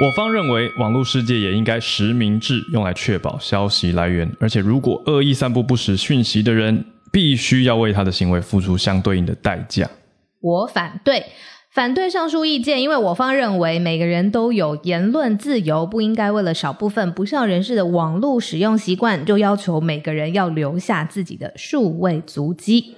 我方认为，网络世界也应该实名制，用来确保消息来源。而且，如果恶意散布不实讯息的人，必须要为他的行为付出相对应的代价。我反对。反对上述意见，因为我方认为每个人都有言论自由，不应该为了少部分不肖人士的网络使用习惯，就要求每个人要留下自己的数位足迹。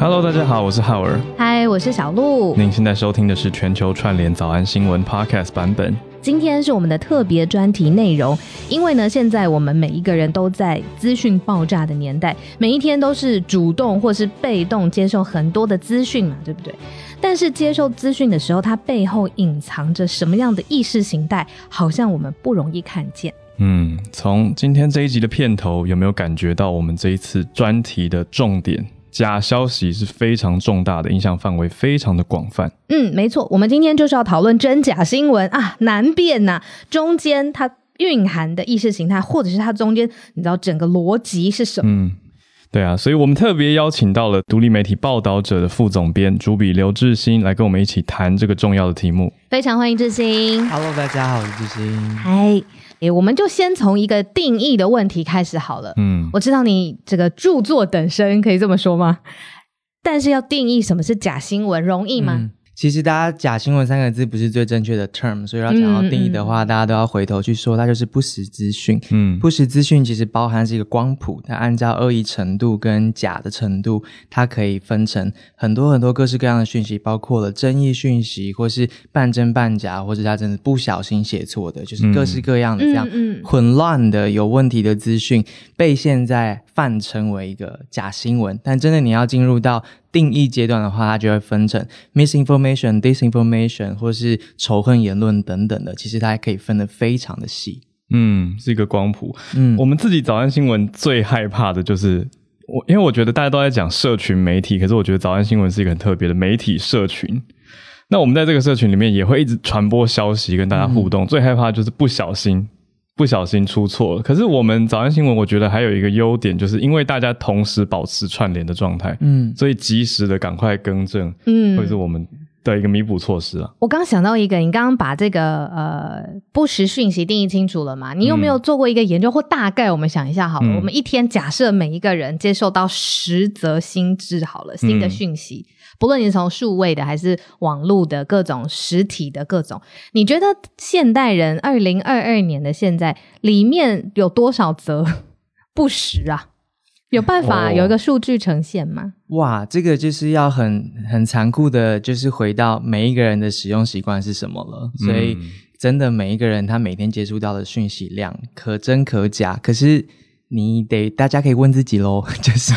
Hello，大家好，我是浩尔。嗨，我是小鹿。您现在收听的是全球串联早安新闻 Podcast 版本。今天是我们的特别专题内容，因为呢，现在我们每一个人都在资讯爆炸的年代，每一天都是主动或是被动接受很多的资讯嘛，对不对？但是接受资讯的时候，它背后隐藏着什么样的意识形态，好像我们不容易看见。嗯，从今天这一集的片头，有没有感觉到我们这一次专题的重点？假消息是非常重大的，影响范围非常的广泛。嗯，没错，我们今天就是要讨论真假新闻啊，难辨呐、啊，中间它蕴含的意识形态，或者是它中间你知道整个逻辑是什么？嗯，对啊，所以我们特别邀请到了独立媒体报道者的副总编主笔刘志新来跟我们一起谈这个重要的题目。非常欢迎志新。Hello，大家好，我是志新。嗨。诶，我们就先从一个定义的问题开始好了。嗯，我知道你这个著作等身，可以这么说吗？但是要定义什么是假新闻，容易吗？嗯其实，大家“假新闻”三个字不是最正确的 term，所以要讲到定义的话，嗯、大家都要回头去说，它就是不实资讯。嗯，不实资讯其实包含是一个光谱，它按照恶意程度跟假的程度，它可以分成很多很多各式各样的讯息，包括了争议讯息，或是半真半假，或是他真的不小心写错的，就是各式各样的这样混乱的、有问题的资讯，被现在泛称为一个假新闻。但真的，你要进入到定义阶段的话，它就会分成 misinformation、disinformation，或是仇恨言论等等的。其实它还可以分得非常的细。嗯，是一个光谱。嗯，我们自己早安新闻最害怕的就是我，因为我觉得大家都在讲社群媒体，可是我觉得早安新闻是一个很特别的媒体社群。那我们在这个社群里面也会一直传播消息，跟大家互动。嗯，最害怕的就是不小心。不小心出错了，可是我们早安新闻，我觉得还有一个优点，就是因为大家同时保持串联的状态，嗯，所以及时的赶快更正，嗯，会是我们的一个弥补措施啊。我刚想到一个，你刚刚把这个呃不实讯息定义清楚了嘛？你有没有做过一个研究，或大概我们想一下好了，嗯、我们一天假设每一个人接受到十则新知好了，新的讯息。嗯不论你是从数位的还是网络的各种实体的各种，你觉得现代人二零二二年的现在里面有多少则不实啊？有办法有一个数据呈现吗？哦、哇，这个就是要很很残酷的，就是回到每一个人的使用习惯是什么了。所以真的每一个人他每天接触到的讯息量可真可假，可是。你得，大家可以问自己喽，就是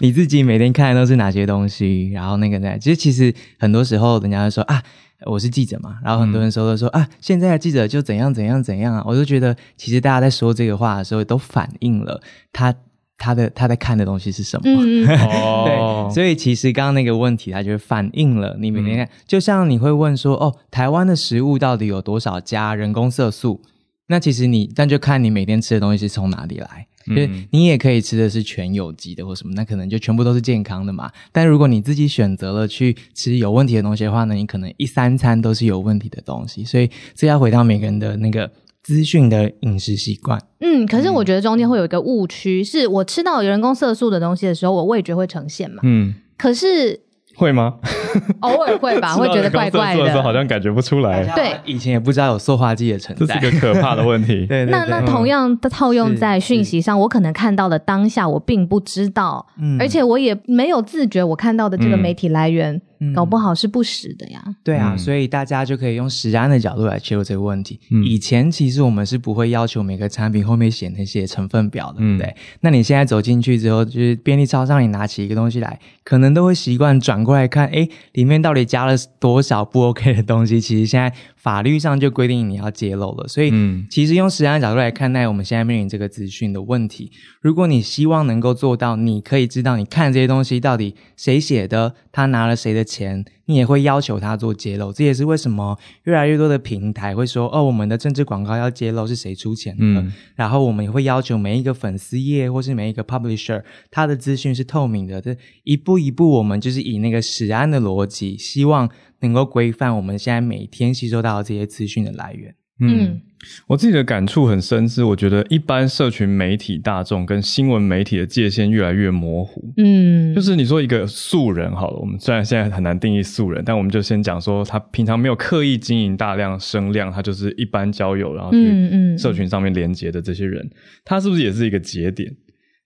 你自己每天看的都是哪些东西，然后那个呢？其实其实很多时候人家就说啊，我是记者嘛，然后很多人说都说、嗯、啊，现在的记者就怎样怎样怎样啊，我就觉得其实大家在说这个话的时候，都反映了他他的他在看的东西是什么。嗯、对，所以其实刚刚那个问题，它就反映了你每天看，嗯、就像你会问说，哦，台湾的食物到底有多少加人工色素？那其实你，但就看你每天吃的东西是从哪里来。就是你也可以吃的是全有机的或什么，那可能就全部都是健康的嘛。但如果你自己选择了去吃有问题的东西的话呢，你可能一三餐都是有问题的东西。所以这要回到每个人的那个资讯的饮食习惯。嗯，可是我觉得中间会有一个误区，是我吃到有人工色素的东西的时候，我味觉会呈现嘛。嗯，可是。会吗？偶尔会吧，会觉得怪怪的。的时候好像感觉不出来。对，以前也不知道有塑化剂的存在，这是一个可怕的问题。对，对，对，那那同样的套用在讯息上，我可能看到的当下我并不知道，嗯，而且我也没有自觉，我看到的这个媒体来源。嗯搞不好是不实的呀。对啊，所以大家就可以用实安的角度来切入这个问题。以前其实我们是不会要求每个产品后面写那些成分表的，对不对？那你现在走进去之后，就是便利超商，你拿起一个东西来，可能都会习惯转过来看，哎，里面到底加了多少不 OK 的东西？其实现在。法律上就规定你要揭露了，所以其实用食安的角度来看待我们现在面临这个资讯的问题，如果你希望能够做到，你可以知道你看这些东西到底谁写的，他拿了谁的钱。你也会要求他做揭露，这也是为什么越来越多的平台会说：“哦，我们的政治广告要揭露是谁出钱的。嗯”然后我们也会要求每一个粉丝页或是每一个 publisher，他的资讯是透明的。这一步一步，我们就是以那个实案的逻辑，希望能够规范我们现在每天吸收到的这些资讯的来源。嗯，我自己的感触很深，是我觉得一般社群媒体大众跟新闻媒体的界限越来越模糊。嗯，就是你说一个素人好了，我们虽然现在很难定义素人，但我们就先讲说他平常没有刻意经营大量声量，他就是一般交友，然后去社群上面连接的这些人，他是不是也是一个节点？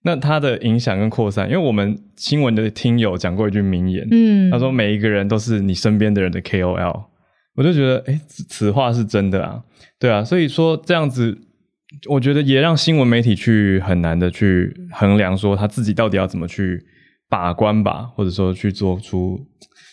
那它的影响跟扩散，因为我们新闻的听友讲过一句名言，嗯，他说每一个人都是你身边的人的 KOL。我就觉得，诶，此话是真的啊，对啊，所以说这样子，我觉得也让新闻媒体去很难的去衡量说他自己到底要怎么去把关吧，或者说去做出，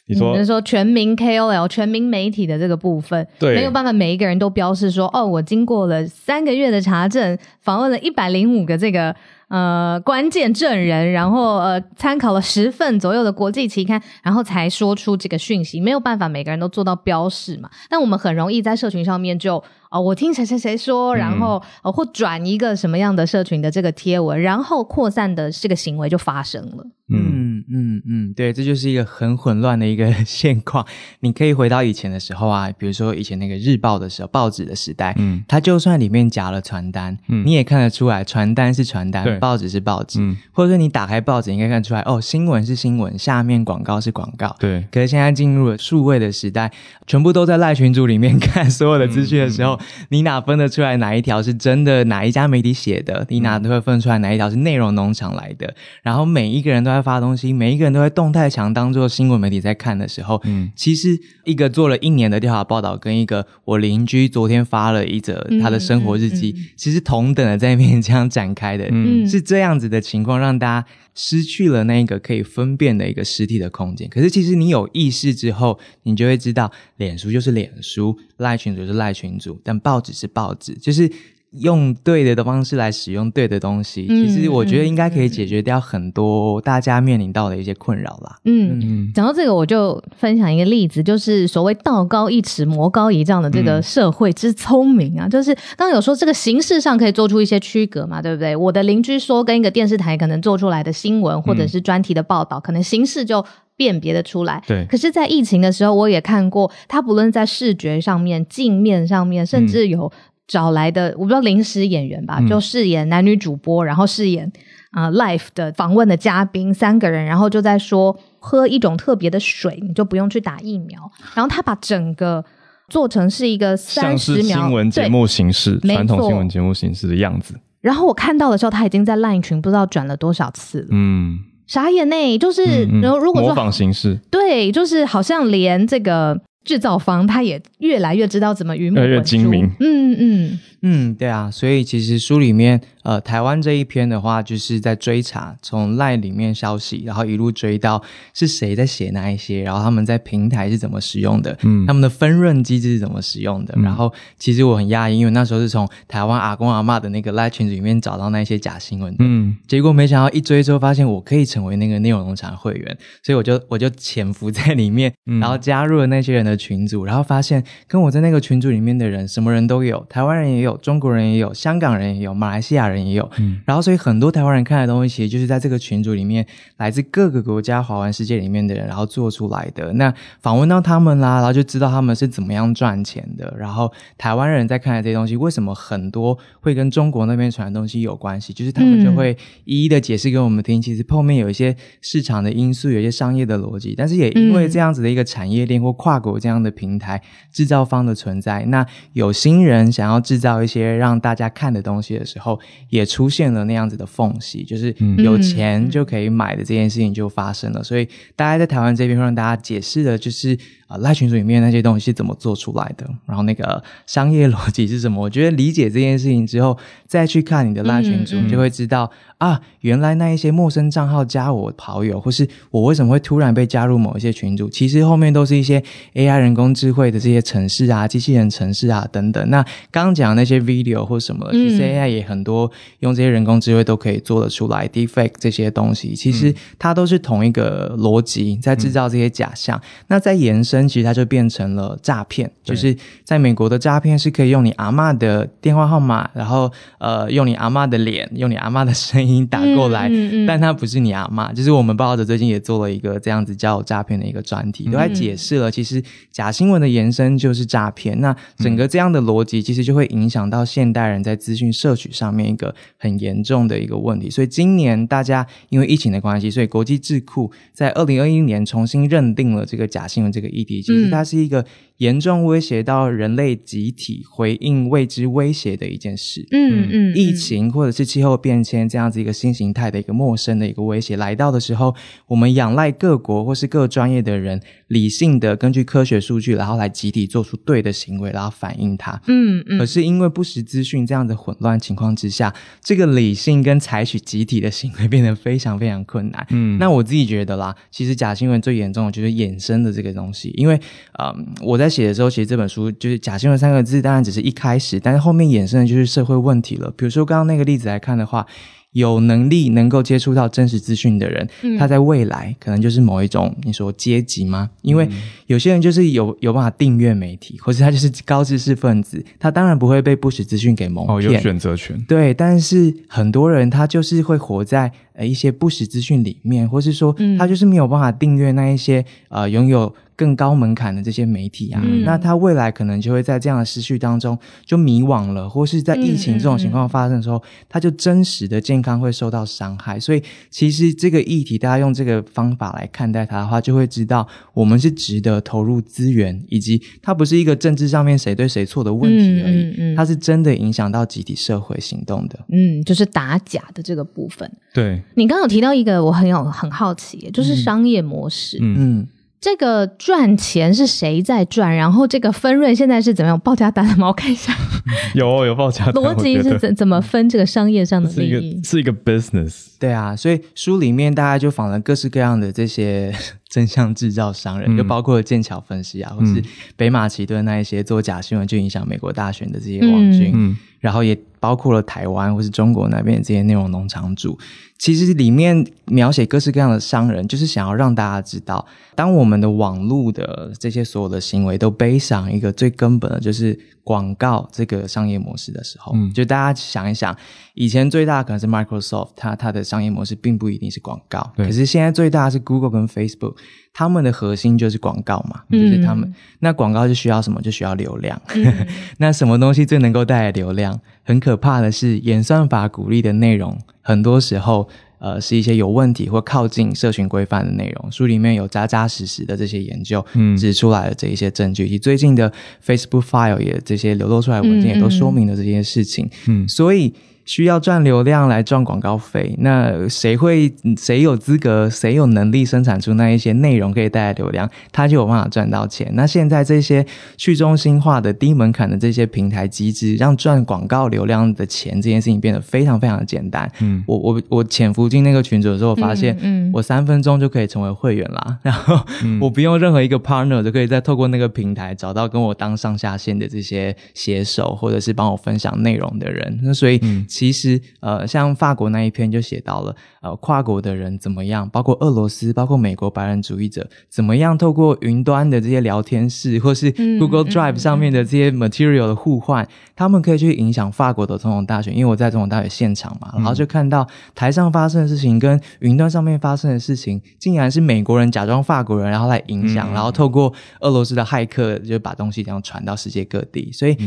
你说，就是说全民 KOL 全民媒体的这个部分，对，没有办法每一个人都标示说，哦，我经过了三个月的查证，访问了一百零五个这个。呃，关键证人，然后呃，参考了十份左右的国际期刊，然后才说出这个讯息，没有办法每个人都做到标示嘛。但我们很容易在社群上面就，哦、呃，我听谁谁谁说，然后哦，或转一个什么样的社群的这个贴文，然后扩散的这个行为就发生了。嗯嗯嗯，对，这就是一个很混乱的一个 现况。你可以回到以前的时候啊，比如说以前那个日报的时候，报纸的时代，嗯，它就算里面夹了传单，嗯，你也看得出来，传单是传单，报纸是报纸，嗯，或者说你打开报纸，应该看出来，哦，新闻是新闻，下面广告是广告，对。可是现在进入了数位的时代，全部都在赖群组里面 看所有的资讯的时候，嗯嗯、你哪分得出来哪一条是真的，哪一家媒体写的？你哪都会分出来哪一条是内容农场来的？然后每一个人都在发东西，每一个人都在动态墙当做新闻媒体在看的时候，嗯，其实一个做了一年的调查报道，跟一个我邻居昨天发了一则他的生活日记，嗯嗯嗯、其实同等的在面这样展开的，嗯，是这样。子的情况让大家失去了那个可以分辨的一个实体的空间。可是，其实你有意识之后，你就会知道，脸书就是脸书，赖群主就是赖群主，但报纸是报纸，就是。用对的的方式来使用对的东西，嗯、其实我觉得应该可以解决掉很多大家面临到的一些困扰啦。嗯，嗯讲到这个，我就分享一个例子，就是所谓“道高一尺，魔高一丈”的这个社会之聪明啊，嗯、就是刚刚有说这个形式上可以做出一些区隔嘛，对不对？我的邻居说跟一个电视台可能做出来的新闻或者是专题的报道，嗯、可能形式就辨别的出来。对。可是，在疫情的时候，我也看过，他不论在视觉上面、镜面上面，甚至有。找来的我不知道临时演员吧，嗯、就饰演男女主播，然后饰演啊、呃、Life 的访问的嘉宾三个人，然后就在说喝一种特别的水，你就不用去打疫苗。然后他把整个做成是一个三十秒新闻节目形式，传统新闻节目形式的样子。然后我看到的时候，他已经在 LINE 群不知道转了多少次了。嗯，傻眼呢，就是然后、嗯嗯、如果说模仿形式，对，就是好像连这个。制造方他也越来越知道怎么鱼目混珠，越来越精明。嗯嗯嗯，对啊，所以其实书里面。呃，台湾这一篇的话，就是在追查从 LINE 里面消息，然后一路追到是谁在写那一些，然后他们在平台是怎么使用的，嗯，他们的分润机制是怎么使用的。嗯、然后其实我很讶异，因为那时候是从台湾阿公阿嬷的那个 LINE 群组里面找到那些假新闻的，嗯，结果没想到一追之后发现我可以成为那个内容农场会员，所以我就我就潜伏在里面，然后加入了那些人的群组，然后发现跟我在那个群组里面的人什么人都有，台湾人也有，中国人也有，香港人也有，马来西亚人。也有，嗯，然后所以很多台湾人看的东西，其实就是在这个群组里面，来自各个国家华文世界里面的人，然后做出来的。那访问到他们啦，然后就知道他们是怎么样赚钱的。然后台湾人在看的这些东西，为什么很多会跟中国那边传的东西有关系？就是他们就会一一的解释给我们听。其实后面有一些市场的因素，有一些商业的逻辑，但是也因为这样子的一个产业链或跨国这样的平台制造方的存在，那有心人想要制造一些让大家看的东西的时候。也出现了那样子的缝隙，就是有钱就可以买的这件事情就发生了。嗯、所以大家在台湾这边会让大家解释的就是啊，赖、呃、群组里面那些东西是怎么做出来的，然后那个商业逻辑是什么？我觉得理解这件事情之后，再去看你的赖群组，你就会知道。啊，原来那一些陌生账号加我跑友，或是我为什么会突然被加入某一些群组，其实后面都是一些 AI 人工智慧的这些城市啊、机器人城市啊等等。那刚刚讲那些些 video 或什么的，其实 AI 也很多用这些人工智慧都可以做得出来 deepfake 这些东西，其实它都是同一个逻辑在制造这些假象。嗯、那在延伸，其实它就变成了诈骗，就是在美国的诈骗是可以用你阿嬷的电话号码，然后呃用你阿嬷的脸，用你阿嬷的声音打过来，嗯嗯嗯、但它不是你阿嬷。就是我们报道者最近也做了一个这样子叫诈骗的一个专题，都在解释了，其实假新闻的延伸就是诈骗。那整个这样的逻辑，其实就会影响到现代人在资讯摄取上面一个很严重的一个问题。所以今年大家因为疫情的关系，所以国际智库在二零二一年重新认定了这个假新闻这个议题，其实它是一个。严重威胁到人类集体回应未知威胁的一件事。嗯嗯，疫情或者是气候变迁这样子一个新形态的一个陌生的一个威胁来到的时候，我们仰赖各国或是各专业的人理性的根据科学数据，然后来集体做出对的行为，然后反映它。嗯嗯。可是因为不实资讯这样的混乱情况之下，这个理性跟采取集体的行为变得非常非常困难。嗯，那我自己觉得啦，其实假新闻最严重的就是衍生的这个东西，因为嗯，我在。写的时候，其实这本书就是“假新闻”三个字，当然只是一开始，但是后面衍生的就是社会问题了。比如说刚刚那个例子来看的话。有能力能够接触到真实资讯的人，嗯、他在未来可能就是某一种你说阶级吗？因为有些人就是有有办法订阅媒体，或者他就是高知识分子，他当然不会被不实资讯给蒙骗。哦，有选择权。对，但是很多人他就是会活在呃一些不实资讯里面，或是说他就是没有办法订阅那一些呃拥有更高门槛的这些媒体啊，嗯、那他未来可能就会在这样的失序当中就迷惘了，或是在疫情这种情况发生的时候，嗯嗯嗯、他就真实的。健康会受到伤害，所以其实这个议题，大家用这个方法来看待它的话，就会知道我们是值得投入资源，以及它不是一个政治上面谁对谁错的问题而已，嗯嗯嗯、它是真的影响到集体社会行动的。嗯，就是打假的这个部分。对，你刚刚有提到一个，我很有很好奇，就是商业模式。嗯。嗯这个赚钱是谁在赚？然后这个分润现在是怎么样？报价单吗？我看一下，有有报价单。逻辑是怎怎么分这个商业上的利益？是一个是一个 business。对啊，所以书里面大家就访了各式各样的这些 真相制造商人，嗯、就包括剑桥分析啊，或是北马其顿那一些做假新闻就影响美国大选的这些网军，嗯、然后也包括了台湾或是中国那边的这些内容农场主。其实里面描写各式各样的商人，就是想要让大家知道，当我们的网络的这些所有的行为都背上一个最根本的，就是广告这个商业模式的时候，嗯，就大家想一想，以前最大可能是 Microsoft，它它的商业模式并不一定是广告，对可是现在最大是 Google 跟 Facebook，他们的核心就是广告嘛，嗯、就是他们那广告就需要什么？就需要流量。嗯、那什么东西最能够带来流量？很可怕的是，演算法鼓励的内容。很多时候，呃，是一些有问题或靠近社群规范的内容。书里面有扎扎实实的这些研究，嗯，指出来的这一些证据，以及最近的 Facebook File 也这些流露出来的文件也都说明了这件事情，嗯，所以。需要赚流量来赚广告费，那谁会谁有资格，谁有能力生产出那一些内容可以带来流量，他就有办法赚到钱。那现在这些去中心化的低门槛的这些平台机制，让赚广告流量的钱这件事情变得非常非常的简单。嗯，我我我潜伏进那个群组的时候，我发现，嗯，我三分钟就可以成为会员啦。嗯、然后我不用任何一个 partner 就可以再透过那个平台找到跟我当上下线的这些写手，或者是帮我分享内容的人。那所以。嗯其实，呃，像法国那一篇就写到了，呃，跨国的人怎么样，包括俄罗斯，包括美国白人主义者，怎么样透过云端的这些聊天室，或是 Google Drive 上面的这些 material 的互换，嗯嗯嗯、他们可以去影响法国的总统大选。因为我在总统大选现场嘛，然后就看到台上发生的事情跟云端上面发生的事情，竟然是美国人假装法国人，然后来影响，嗯、然后透过俄罗斯的骇客就把东西这样传到世界各地，所以。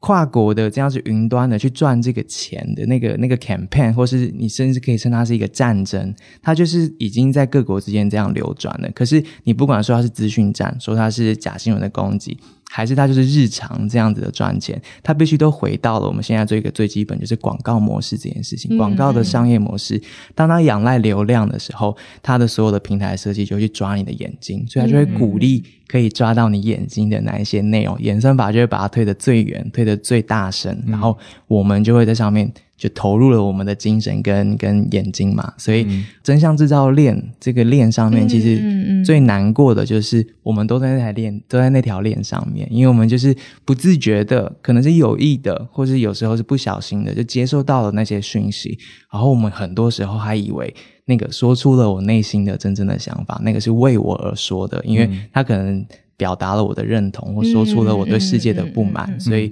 跨国的这样子云端的去赚这个钱的那个那个 campaign，或是你甚至可以称它是一个战争，它就是已经在各国之间这样流转了。可是你不管说它是资讯战，说它是假新闻的攻击。还是它就是日常这样子的赚钱，它必须都回到了我们现在这个最基本，就是广告模式这件事情。广告的商业模式，当它仰赖流量的时候，它的所有的平台设计就会去抓你的眼睛，所以它就会鼓励可以抓到你眼睛的那一些内容，演算法就会把它推得最远，推得最大声，然后我们就会在上面就投入了我们的精神跟跟眼睛嘛。所以真相制造链这个链上面，其实最难过的就是我们都在那台链，都在那条链上面，因为我们就是不自觉的，可能是有意的，或是有时候是不小心的，就接受到了那些讯息，然后我们很多时候还以为。那个说出了我内心的真正的想法，那个是为我而说的，因为他可能表达了我的认同，或说出了我对世界的不满，所以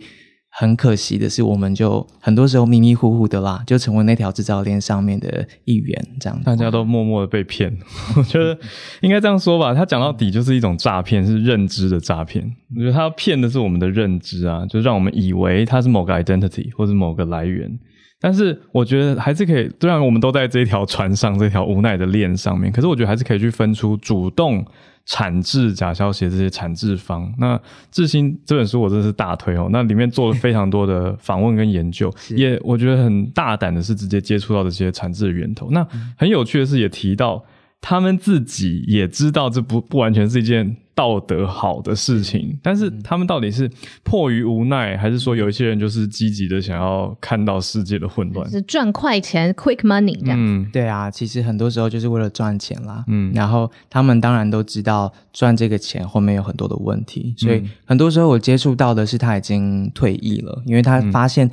很可惜的是，我们就很多时候迷迷糊糊的啦，就成为那条制造链上面的一员，这样大家都默默的被骗。我觉得应该这样说吧，他讲到底就是一种诈骗，是认知的诈骗。我觉得他骗的是我们的认知啊，就让我们以为他是某个 identity 或者某个来源。但是我觉得还是可以，虽然我们都在这条船上，这条无奈的链上面，可是我觉得还是可以去分出主动产制假消息的这些产制方。那智新这本书我真的是大推哦，那里面做了非常多的访问跟研究，也我觉得很大胆的是直接接触到这些产制的源头。那很有趣的是，也提到他们自己也知道这不不完全是一件。道德好的事情，但是他们到底是迫于无奈，还是说有一些人就是积极的想要看到世界的混乱，是赚快钱 （quick money） 这样？嗯，对啊，其实很多时候就是为了赚钱啦。嗯，然后他们当然都知道赚这个钱后面有很多的问题，所以很多时候我接触到的是他已经退役了，因为他发现。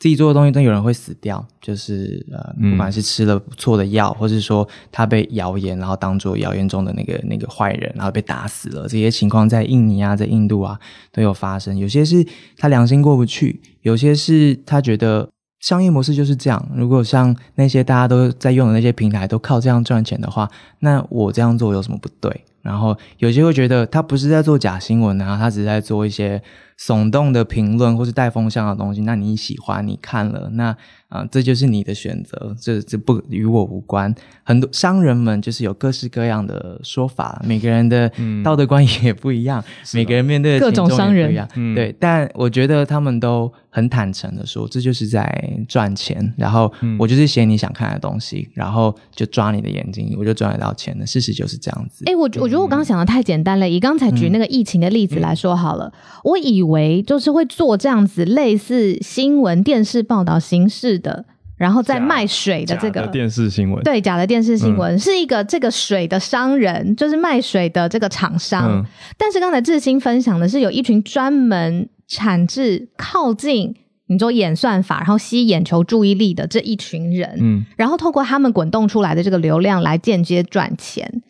自己做的东西但有人会死掉，就是呃，不管是吃了错的药，嗯、或是说他被谣言，然后当做谣言中的那个那个坏人，然后被打死了。这些情况在印尼啊，在印度啊都有发生。有些是他良心过不去，有些是他觉得商业模式就是这样。如果像那些大家都在用的那些平台都靠这样赚钱的话，那我这样做有什么不对？然后有些会觉得他不是在做假新闻，啊他只是在做一些。耸动的评论或是带风向的东西，那你喜欢，你看了那。啊，这就是你的选择，这这不与我无关。很多商人们就是有各式各样的说法，每个人的道德观也不一样，嗯、每个人面对的各种商人不一样。嗯、对，但我觉得他们都很坦诚的说，这就是在赚钱。然后我就是写你想看的东西，嗯、然后就抓你的眼睛，我就赚得到钱的。事实就是这样子。哎，我我觉得我刚刚想的太简单了。以刚才举那个疫情的例子来说好了，嗯、我以为就是会做这样子类似新闻电视报道形式。的，然后再卖水的这个电视新闻，对，假的电视新闻、嗯、是一个这个水的商人，就是卖水的这个厂商。嗯、但是刚才志兴分享的是有一群专门产制靠近你做演算法，然后吸眼球注意力的这一群人，嗯，然后透过他们滚动出来的这个流量来间接赚钱。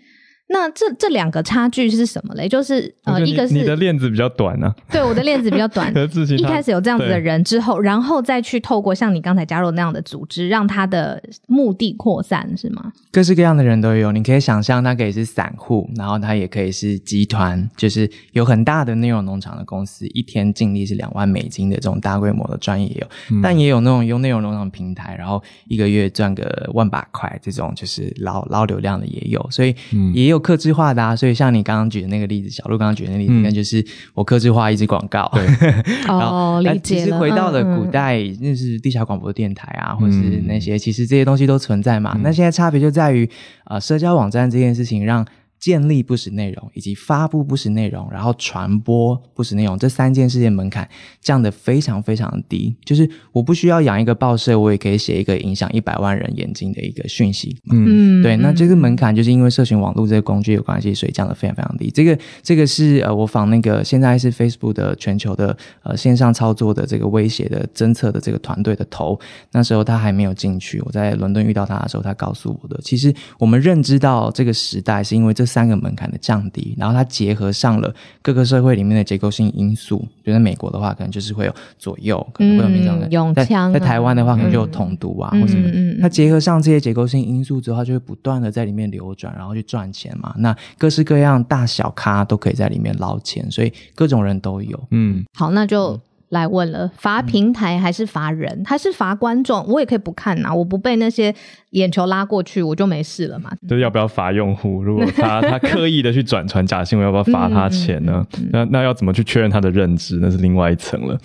那这这两个差距是什么嘞？就是呃，一个是你的链子比较短呢、啊，对，我的链子比较短。一开始有这样子的人之后，然后再去透过像你刚才加入那样的组织，让他的目的扩散，是吗？各式各样的人都有，你可以想象，他可以是散户，然后他也可以是集团，就是有很大的内容农场的公司，一天净利是两万美金的这种大规模的专业也有，嗯、但也有那种用内容农场平台，然后一个月赚个万把块这种，就是捞捞流量的也有，所以也有。客制化的啊，所以像你刚刚举的那个例子，小鹿刚刚举的那个例子，那、嗯、就是我克制化一支广告。对，哦，理解了。其实回到了古代，嗯、那是地下广播电台啊，或是那些，其实这些东西都存在嘛。嗯、那现在差别就在于，呃，社交网站这件事情让。建立不实内容，以及发布不实内容，然后传播不实内容，这三件事情门槛降得非常非常低。就是我不需要养一个报社，我也可以写一个影响一百万人眼睛的一个讯息。嗯，对。那这个门槛就是因为社群网络这个工具有关系，所以降得非常非常低。这个这个是呃，我访那个现在是 Facebook 的全球的呃线上操作的这个威胁的侦测的这个团队的头，那时候他还没有进去。我在伦敦遇到他的时候，他告诉我的，其实我们认知到这个时代是因为这。三个门槛的降低，然后它结合上了各个社会里面的结构性因素。就在美国的话，可能就是会有左右，可能会有民众的拥枪、啊。在台湾的话，可能就有统独啊，嗯、或什么它结合上这些结构性因素之后，它就会不断的在里面流转，然后去赚钱嘛。那各式各样大小咖都可以在里面捞钱，所以各种人都有。嗯，好，那就。嗯来问了，罚平台还是罚人，嗯、还是罚观众？我也可以不看呐、啊，我不被那些眼球拉过去，我就没事了嘛。就是要不要罚用户？如果他 他刻意的去转传假新闻，要不要罚他钱呢？嗯、那那要怎么去确认他的认知？那是另外一层了，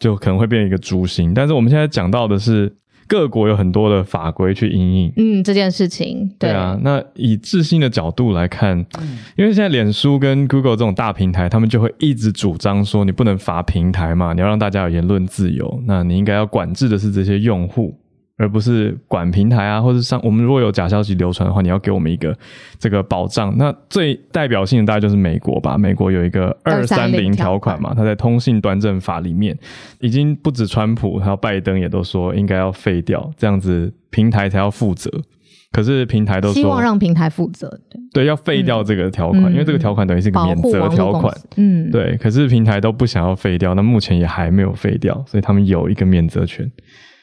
就可能会变成一个诛心。但是我们现在讲到的是。各国有很多的法规去因应，嗯，这件事情，对，对啊。那以自信的角度来看，嗯、因为现在脸书跟 Google 这种大平台，他们就会一直主张说，你不能罚平台嘛，你要让大家有言论自由，那你应该要管制的是这些用户。而不是管平台啊，或者上我们如果有假消息流传的话，你要给我们一个这个保障。那最代表性的大概就是美国吧，美国有一个二三零条款嘛，它在通信端正法里面已经不止川普，还有拜登也都说应该要废掉，这样子平台才要负责。可是平台都说希望让平台负责，对对，要废掉这个条款，嗯、因为这个条款等于是一个免责条款，嗯，对。可是平台都不想要废掉，那目前也还没有废掉，所以他们有一个免责权。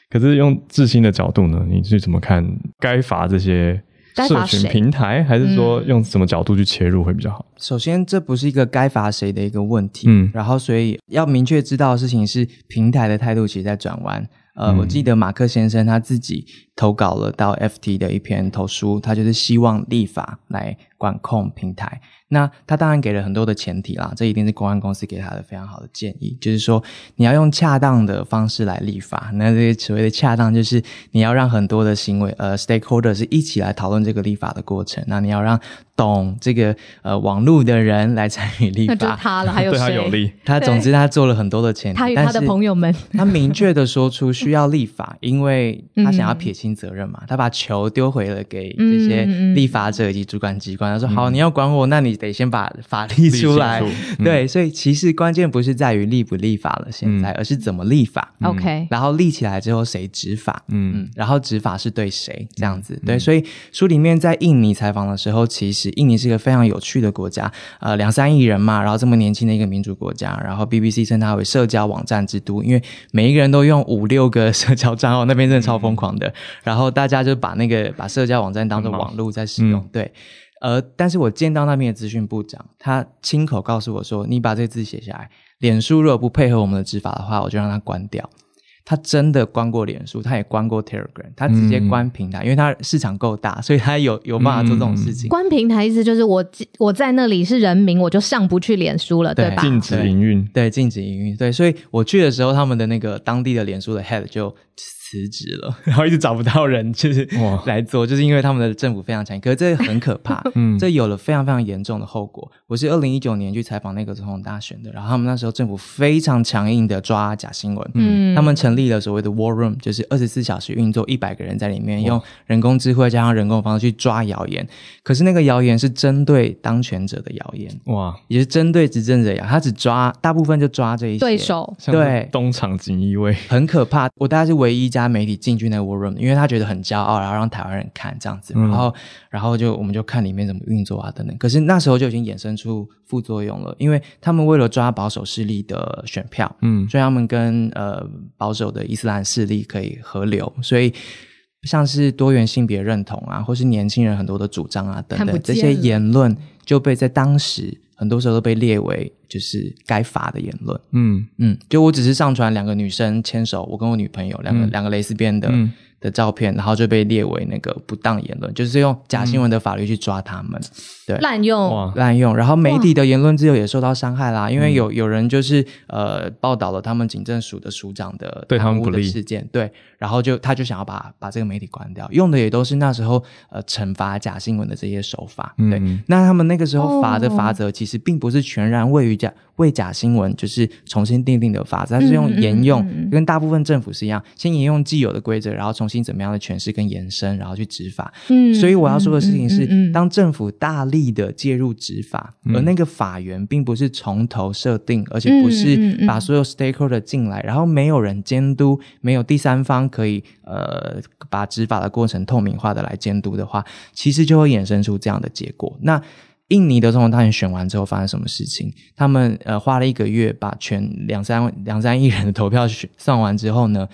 可是用致新的角度呢，你是怎么看？该罚这些社群平台，还是说用什么角度去切入会比较好？首先，这不是一个该罚谁的一个问题。嗯，然后，所以要明确知道的事情是，平台的态度其实在转弯。呃，我记得马克先生他自己投稿了到 FT 的一篇投书，他就是希望立法来管控平台。那他当然给了很多的前提啦，这一定是公安公司给他的非常好的建议，就是说你要用恰当的方式来立法。那这个所谓的恰当，就是你要让很多的行为呃 stakeholder 是一起来讨论这个立法的过程。那你要让懂这个呃网络的人来参与立法，那就他了，还有谁？对他有利。他总之他做了很多的前提，他与他的朋友们，他明确的说出需要立法，因为他想要撇清责任嘛，他把球丢回了给这些立法者以及主管机关。他说：“好，你要管我，那你得先把法。”立出来，嗯、对，所以其实关键不是在于立不立法了，现在，嗯、而是怎么立法。OK，嗯、然后立起来之后谁执法？嗯嗯，然后执法是对谁？这样子，嗯、对。所以书里面在印尼采访的时候，其实印尼是一个非常有趣的国家，呃，两三亿人嘛，然后这么年轻的一个民主国家，然后 BBC 称它为社交网站之都，因为每一个人都用五六个社交账号，那边真的超疯狂的。嗯、然后大家就把那个把社交网站当做网络在使用，嗯、对。呃，但是我见到那边的资讯部长，他亲口告诉我说：“你把这个字写下来，脸书如果不配合我们的执法的话，我就让他关掉。”他真的关过脸书，他也关过 Telegram，他直接关平台，嗯、因为他市场够大，所以他有有办法做这种事情。关平台意思就是我我在那里是人民，我就上不去脸书了，对，对吧？禁止营运，对，禁止营运，对。所以我去的时候，他们的那个当地的脸书的 head 就。辞职了，然后一直找不到人，就是来做，就是因为他们的政府非常强硬，可是这很可怕，嗯，这有了非常非常严重的后果。我是二零一九年去采访那个总统大选的，然后他们那时候政府非常强硬的抓假新闻，嗯，他们成立了所谓的 War Room，就是二十四小时运作，一百个人在里面用人工智慧加上人工的方式去抓谣言。可是那个谣言是针对当权者的谣言，哇，也是针对执政者呀，他只抓大部分就抓这一些对手，对，东厂锦衣卫，很可怕。我大概是唯一一。家媒体进去那个 war room，因为他觉得很骄傲，然后让台湾人看这样子，然后，然后就我们就看里面怎么运作啊等等。可是那时候就已经衍生出副作用了，因为他们为了抓保守势力的选票，嗯，所以他们跟呃保守的伊斯兰势力可以合流，所以像是多元性别认同啊，或是年轻人很多的主张啊等等这些言论，就被在当时很多时候都被列为。就是该罚的言论，嗯。嗯，就我只是上传两个女生牵手，我跟我女朋友两个两、嗯、个蕾丝边的、嗯、的照片，然后就被列为那个不当言论，就是用假新闻的法律去抓他们，嗯、对，滥用。滥用，然后媒体的言论自由也受到伤害啦，因为有有人就是呃报道了他们警政署的署长的对他们不利。的事件，对，然后就他就想要把把这个媒体关掉，用的也都是那时候呃惩罚假新闻的这些手法，对，嗯、那他们那个时候罚的罚则其实并不是全然位于假为假新闻就是重新定定的法则，它是用沿用，嗯嗯。嗯、跟大部分政府是一样，先沿用既有的规则，然后重新怎么样的诠释跟延伸，然后去执法。嗯，所以我要说的事情是，嗯嗯嗯、当政府大力的介入执法，嗯、而那个法源并不是从头设定，而且不是把所有 stakeholder 进来，然后没有人监督，没有第三方可以呃把执法的过程透明化的来监督的话，其实就会衍生出这样的结果。那印尼的总统大选选完之后发生什么事情？他们呃花了一个月把全两三两三亿人的投票选算完之后呢，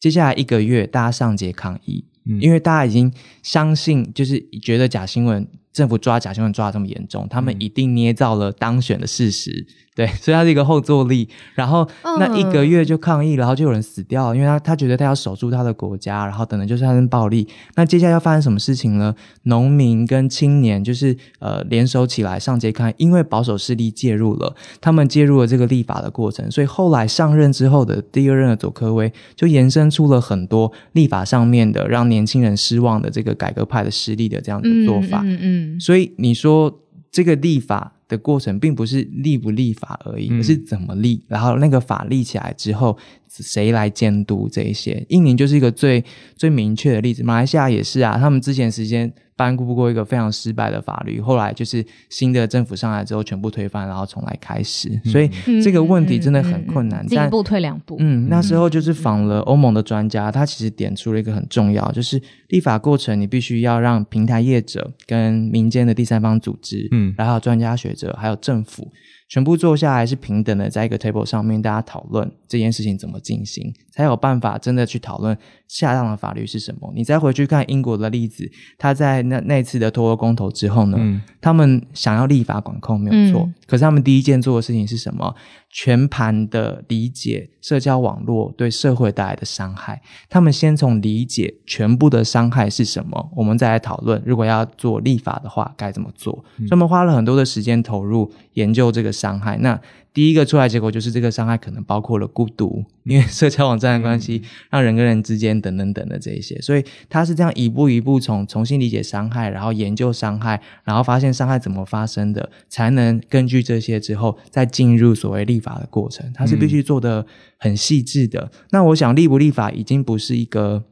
接下来一个月大家上街抗议，嗯、因为大家已经相信，就是觉得假新闻政府抓假新闻抓的这么严重，他们一定捏造了当选的事实。对，所以他是一个后坐力，然后那一个月就抗议，然后就有人死掉了，因为他他觉得他要守住他的国家，然后等等就是发生暴力。那接下来要发生什么事情呢？农民跟青年就是呃联手起来上街抗议，因为保守势力介入了，他们介入了这个立法的过程，所以后来上任之后的第二任的佐科威就延伸出了很多立法上面的让年轻人失望的这个改革派的势力的这样的做法。嗯嗯，嗯嗯，所以你说这个立法。的过程，并不是立不立法而已，而是怎么立，然后那个法立起来之后。谁来监督这一些？印尼就是一个最最明确的例子，马来西亚也是啊。他们之前时间颁布过一个非常失败的法律，后来就是新的政府上来之后全部推翻，然后重来开始。嗯、所以这个问题真的很困难，进、嗯嗯嗯嗯、一步退两步。嗯，那时候就是访了欧盟的专家，他其实点出了一个很重要，就是立法过程你必须要让平台业者跟民间的第三方组织，嗯，然后专家学者还有政府。全部坐下来是平等的，在一个 table 上面，大家讨论这件事情怎么进行，才有办法真的去讨论恰当的法律是什么。你再回去看英国的例子，他在那那次的脱欧公投之后呢，嗯、他们想要立法管控没有错，嗯、可是他们第一件做的事情是什么？全盘的理解社交网络对社会带来的伤害。他们先从理解全部的伤害是什么，我们再来讨论，如果要做立法的话该怎么做。嗯、所以我们花了很多的时间投入研究这个伤害。那第一个出来结果就是这个伤害可能包括了孤独，因为社交网站的关系，让人跟人之间等等等的这一些，所以他是这样一步一步从重新理解伤害，然后研究伤害，然后发现伤害怎么发生的，才能根据这些之后再进入所谓立法的过程。他是必须做的很细致的。那我想立不立法已经不是一个。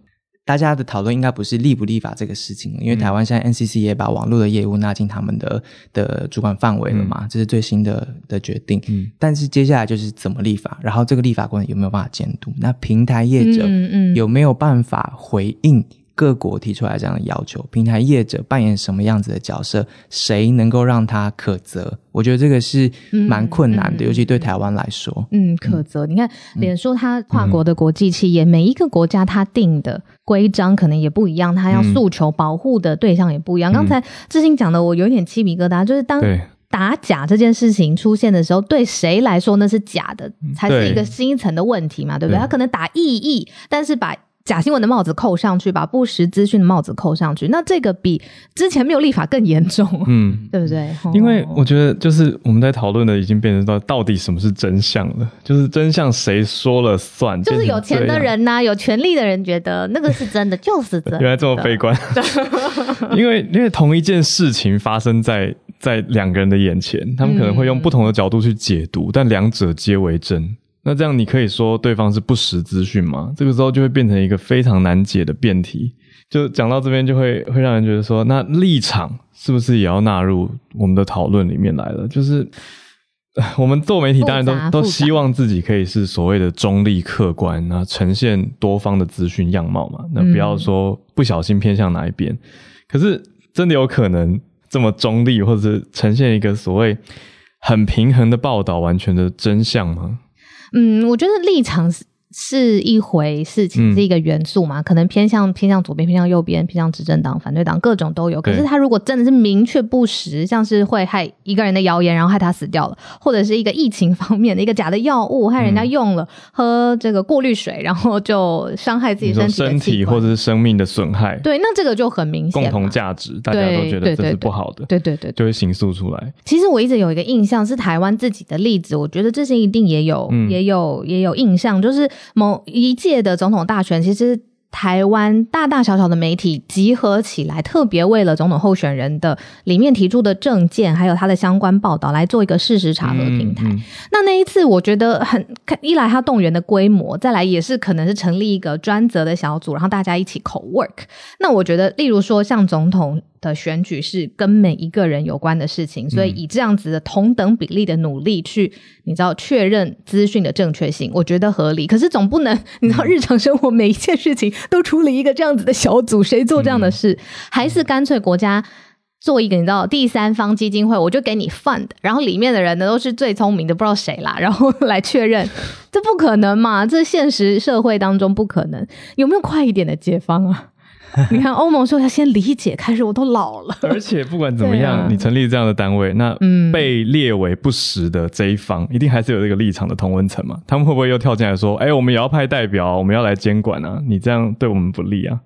大家的讨论应该不是立不立法这个事情了，因为台湾现在 NCC 也把网络的业务纳进他们的的主管范围了嘛，嗯、这是最新的的决定。嗯，但是接下来就是怎么立法，然后这个立法过程有没有办法监督？那平台业者有没有办法回应？各国提出来这样的要求，平台业者扮演什么样子的角色？谁能够让他可责？我觉得这个是蛮困难的，尤其对台湾来说。嗯，可责。你看，脸书它跨国的国际企业，嗯、每一个国家它定的规章可能也不一样，它要诉求保护的对象也不一样。嗯、刚才志兴讲的，我有点鸡皮疙瘩，就是当打假这件事情出现的时候，对谁来说那是假的，才是一个新一层的问题嘛，对不对？他可能打意义，但是把。假新闻的帽子扣上去，把不实资讯的帽子扣上去，那这个比之前没有立法更严重，嗯，对不对？因为我觉得，就是我们在讨论的已经变成到到底什么是真相了，就是真相谁说了算？就是有钱的人呐、啊，有权利的人觉得那个是真的，就是真的。原来这么悲观，因为因为同一件事情发生在在两个人的眼前，他们可能会用不同的角度去解读，嗯、但两者皆为真。那这样你可以说对方是不实资讯吗？这个时候就会变成一个非常难解的辩题。就讲到这边，就会会让人觉得说，那立场是不是也要纳入我们的讨论里面来了？就是 我们做媒体，当然都都希望自己可以是所谓的中立客观，那呈现多方的资讯样貌嘛。那不要说不小心偏向哪一边。嗯、可是真的有可能这么中立，或者是呈现一个所谓很平衡的报道，完全的真相吗？嗯，我觉得立场是是。一回事情，是一个元素嘛？嗯、可能偏向偏向左边，偏向右边，偏向执政党、反对党，各种都有。可是他如果真的是明确不实，像是会害一个人的谣言，然后害他死掉了，或者是一个疫情方面的一个假的药物，害人家用了、嗯、喝这个过滤水，然后就伤害自己身体、身体或者是生命的损害。对，那这个就很明显。共同价值，大家都觉得这是不好的。对对对，对，对，对，就会形塑出来。其实我一直有一个印象是台湾自己的例子，我觉得这些一定也有，嗯、也有，也有印象，就是某一。届的总统大选，其实台湾大大小小的媒体集合起来，特别为了总统候选人的里面提出的政见，还有他的相关报道，来做一个事实查核平台。嗯嗯、那那一次，我觉得很一来他动员的规模，再来也是可能是成立一个专责的小组，然后大家一起 co work。那我觉得，例如说像总统。的选举是跟每一个人有关的事情，所以以这样子的同等比例的努力去，你知道确认资讯的正确性，我觉得合理。可是总不能，你知道日常生活每一件事情都处理一个这样子的小组，谁做这样的事？还是干脆国家做一个你知道第三方基金会，我就给你 fund，然后里面的人呢都是最聪明的，不知道谁啦，然后 来确认，这不可能嘛？这现实社会当中不可能，有没有快一点的解方啊？你看，欧盟说要先理解，开始我都老了。而且不管怎么样，啊、你成立这样的单位，那被列为不实的这一方，嗯、一定还是有这个立场的同温层嘛？他们会不会又跳进来说：“哎、欸，我们也要派代表，我们要来监管啊？你这样对我们不利啊？”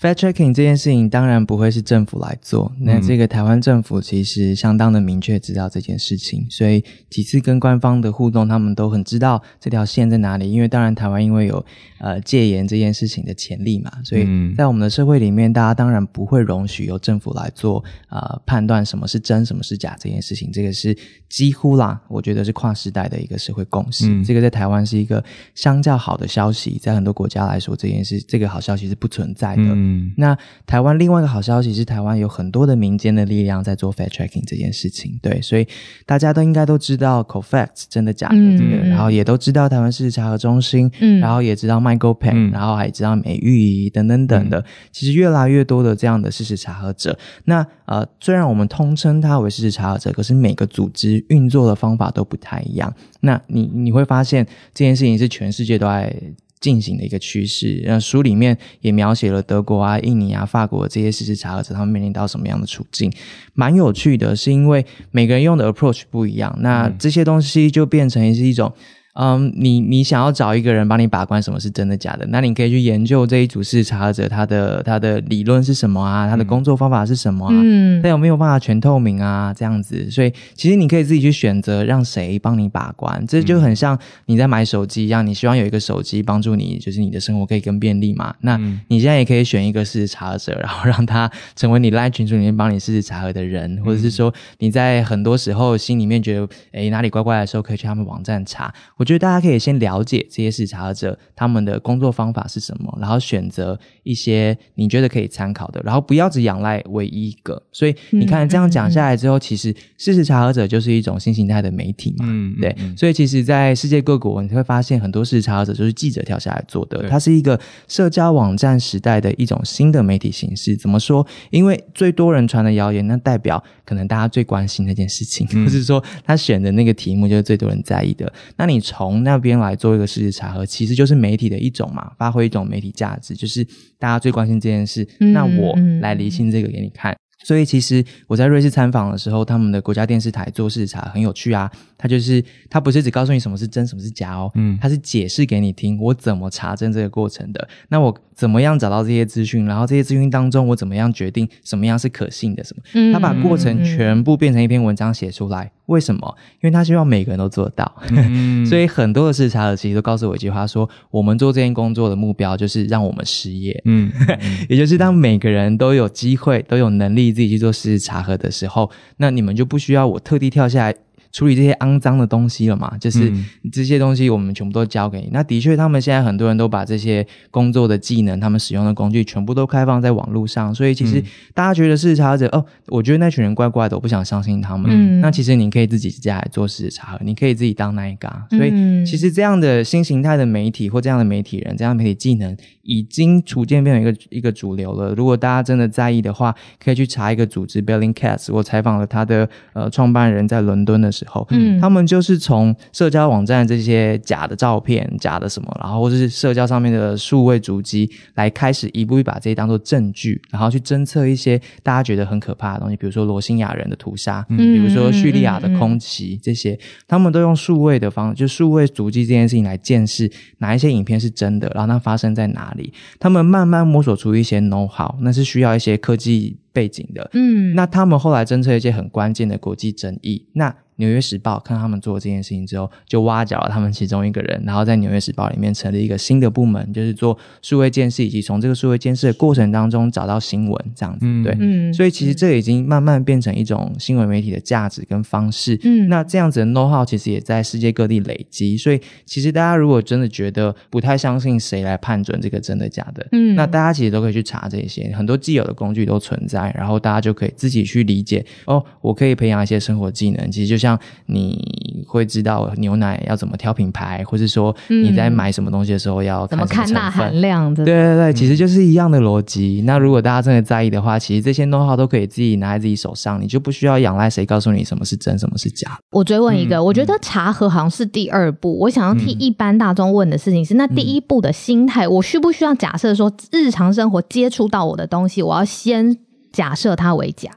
Fact checking 这件事情当然不会是政府来做，那这个台湾政府其实相当的明确知道这件事情，所以几次跟官方的互动，他们都很知道这条线在哪里。因为当然台湾因为有呃戒严这件事情的潜力嘛，所以在我们的社会里面，大家当然不会容许由政府来做呃判断什么是真什么是假这件事情，这个是几乎啦，我觉得是跨时代的一个社会共识。嗯、这个在台湾是一个相较好的消息，在很多国家来说，这件事这个好消息是不存在的。嗯嗯，那台湾另外一个好消息是，台湾有很多的民间的力量在做 fact checking 这件事情，对，所以大家都应该都知道 Cofacts 真的假的这个，嗯、然后也都知道台湾事实查核中心，嗯，然后也知道 Michael p e n 嗯、然后还知道美玉仪等等等的，嗯、其实越来越多的这样的事实查核者。那呃，虽然我们通称它为事实查核者，可是每个组织运作的方法都不太一样。那你你会发现这件事情是全世界都在。进行的一个趋势，那书里面也描写了德国啊、印尼啊、法国这些事实查核者，他们面临到什么样的处境，蛮有趣的，是因为每个人用的 approach 不一样，那这些东西就变成是一种。嗯，你你想要找一个人帮你把关什么是真的假的？那你可以去研究这一组事实查核者他的他的理论是什么啊？他的工作方法是什么啊？嗯，他有没有办法全透明啊？这样子，所以其实你可以自己去选择让谁帮你把关，这就很像你在买手机一样，你希望有一个手机帮助你，就是你的生活可以更便利嘛。那你现在也可以选一个事实查核者，然后让他成为你 LINE 群组里面帮你事实查核的人，或者是说你在很多时候心里面觉得诶哪里怪怪的时候，可以去他们网站查。我觉得大家可以先了解这些事实查者他们的工作方法是什么，然后选择一些你觉得可以参考的，然后不要只仰赖唯一一个。所以你看这样讲下来之后，嗯嗯嗯、其实事实查核者就是一种新形态的媒体嘛，嗯，对。嗯、所以其实，在世界各国，你会发现很多事实查核者就是记者跳下来做的，它是一个社交网站时代的一种新的媒体形式。怎么说？因为最多人传的谣言，那代表可能大家最关心那件事情，嗯、或是说他选的那个题目就是最多人在意的。那你从那边来做一个事实查核，其实就是媒体的一种嘛，发挥一种媒体价值，就是大家最关心这件事，嗯、那我来厘清这个给你看。嗯、所以其实我在瑞士参访的时候，他们的国家电视台做事实查很有趣啊。他就是他不是只告诉你什么是真，什么是假哦，嗯，他是解释给你听我怎么查证这个过程的。那我怎么样找到这些资讯？然后这些资讯当中，我怎么样决定什么样是可信的？什么？嗯，他把过程全部变成一篇文章写出来。嗯、为什么？因为他希望每个人都做到。嗯、所以很多的事实查核其实都告诉我一句话说：说我们做这件工作的目标就是让我们失业。嗯，也就是当每个人都有机会、都有能力自己去做事实查核的时候，那你们就不需要我特地跳下来。处理这些肮脏的东西了嘛？就是这些东西我们全部都交给你。嗯、那的确，他们现在很多人都把这些工作的技能、他们使用的工具全部都开放在网络上。所以其实大家觉得事实查核者哦，我觉得那群人怪怪的，我不想相信他们。嗯、那其实你可以自己家来做事实查核，你可以自己当那一个。所以其实这样的新形态的媒体或这样的媒体人、这样的媒体技能已经逐渐变成一个一个主流了。如果大家真的在意的话，可以去查一个组织 Bellingcat。我采访了他的呃创办人，在伦敦的时候，嗯，他们就是从社交网站这些假的照片、假的什么，然后或者是社交上面的数位足迹，来开始一步一步把这些当做证据，然后去侦测一些大家觉得很可怕的东西，比如说罗兴亚人的屠杀，嗯，比如说叙利亚的空袭，嗯、这些，他们都用数位的方，就数位足迹这件事情来见识哪一些影片是真的，然后它发生在哪里，他们慢慢摸索出一些 know how，那是需要一些科技背景的，嗯，那他们后来侦测一些很关键的国际争议，那。纽约时报看他们做这件事情之后，就挖角了他们其中一个人，然后在纽约时报里面成立一个新的部门，就是做数位监视，以及从这个数位监视的过程当中找到新闻这样子。嗯、对，嗯、所以其实这已经慢慢变成一种新闻媒体的价值跟方式。嗯，那这样子的 know how 其实也在世界各地累积。所以其实大家如果真的觉得不太相信谁来判准这个真的假的，嗯，那大家其实都可以去查这些，很多既有的工具都存在，然后大家就可以自己去理解。哦，我可以培养一些生活技能，其实就像。你会知道牛奶要怎么挑品牌，或是说你在买什么东西的时候要怎么看钠含量？对对对，其实就是一样的逻辑。嗯、那如果大家真的在意的话，其实这些 know-how 都可以自己拿在自己手上，你就不需要仰赖谁告诉你什么是真，什么是假。我追问一个，嗯、我觉得茶和好像是第二步。嗯、我想要替一般大众问的事情是：那第一步的心态，我需不需要假设说日常生活接触到我的东西，我要先假设它为假？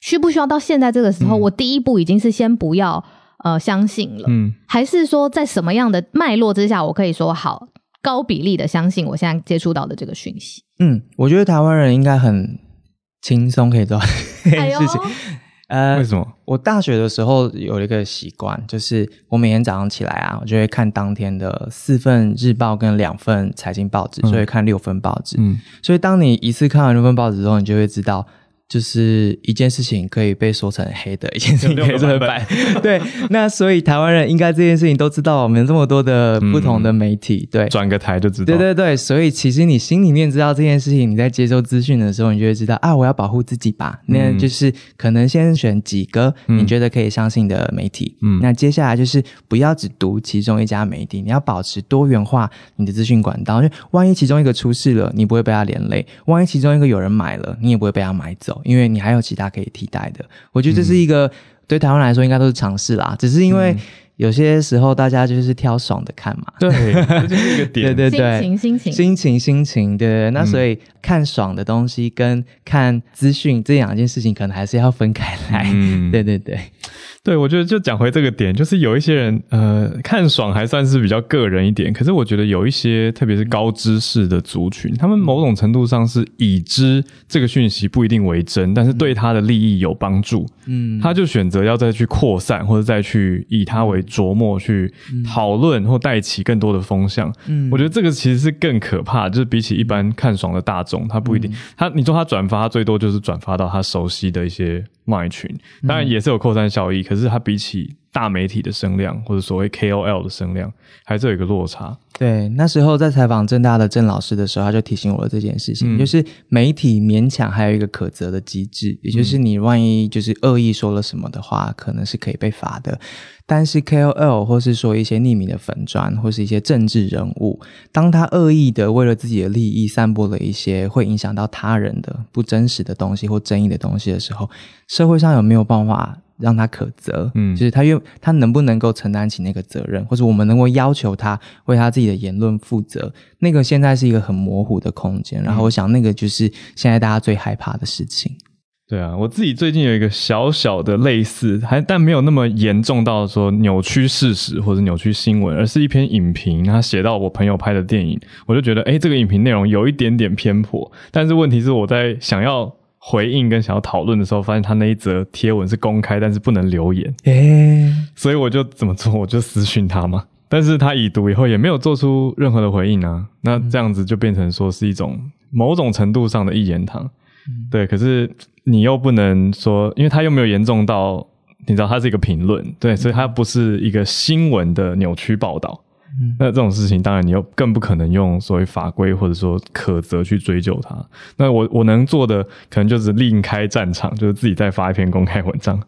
需不需要到现在这个时候，嗯、我第一步已经是先不要呃相信了？嗯，还是说在什么样的脉络之下，我可以说好，高比例的相信我现在接触到的这个讯息。嗯，我觉得台湾人应该很轻松可以做这件事情。呃，为什么？我大学的时候有一个习惯，就是我每天早上起来啊，我就会看当天的四份日报跟两份财经报纸，所以看六份报纸。嗯，所以当你一次看完六份报纸之后，你就会知道。就是一件事情可以被说成黑的，一件事情 可以说成白。对，那所以台湾人应该这件事情都知道，我们这么多的不同的媒体，嗯、对，转个台就知道。对对对，所以其实你心里面知道这件事情，你在接收资讯的时候，你就会知道啊，我要保护自己吧。那就是可能先选几个你觉得可以相信的媒体。嗯，那接下来就是不要只读其中一家媒体，你要保持多元化你的资讯管道。就万一其中一个出事了，你不会被他连累；万一其中一个有人买了，你也不会被他买走。因为你还有其他可以替代的，我觉得这是一个、嗯、对台湾来说应该都是尝试啦。只是因为有些时候大家就是挑爽的看嘛，对，这就是一个点，对对对，心情心情心情心情，对对。那所以看爽的东西跟看资讯这两件事情，可能还是要分开来。嗯，对对对。对，我觉得就讲回这个点，就是有一些人，呃，看爽还算是比较个人一点。可是我觉得有一些，特别是高知识的族群，他们某种程度上是已知这个讯息不一定为真，但是对他的利益有帮助，嗯，他就选择要再去扩散，或者再去以他为着墨去讨论或带起更多的风向。嗯，我觉得这个其实是更可怕，就是比起一般看爽的大众，他不一定，他你说他转发，他最多就是转发到他熟悉的一些。卖群当然也是有扩散效益，嗯，可是他比起大媒体的声量或者所谓 KOL 的声量，还是有一个落差。对，那时候在采访郑大的郑老师的时候，他就提醒我了这件事情，嗯，就是媒体勉强还有一个可责的机制，也就是你万一就是恶意说了什么的话，可能是可以被罚的。但是 KOL 或是说一些匿名的粉砖或是一些政治人物，当他恶意的为了自己的利益散播了一些会影响到他人的不真实的东西或争议的东西的时候，社会上有没有办法让他可责？嗯，就是他愿他能不能够承担起那个责任，或者我们能够要求他为他自己的言论负责？那个现在是一个很模糊的空间。然后我想，那个就是现在大家最害怕的事情。对啊，我自己最近有一个小小的类似，还但没有那么严重到说扭曲事实或者扭曲新闻，而是一篇影评，他写到我朋友拍的电影，我就觉得，诶，这个影评内容有一点点偏颇，但是问题是我在想要回应跟想要讨论的时候，发现他那一则贴文是公开，但是不能留言，诶，所以我就怎么做，我就私讯他嘛，但是他已读以后也没有做出任何的回应啊，那这样子就变成说是一种某种程度上的一言堂，嗯，对，可是。你又不能说，因为他又没有严重到，你知道，它是一个评论，对，所以它不是一个新闻的扭曲报道。嗯，那这种事情，当然你又更不可能用所谓法规或者说可责去追究它。那我我能做的，可能就是另开战场，就是自己再发一篇公开文章。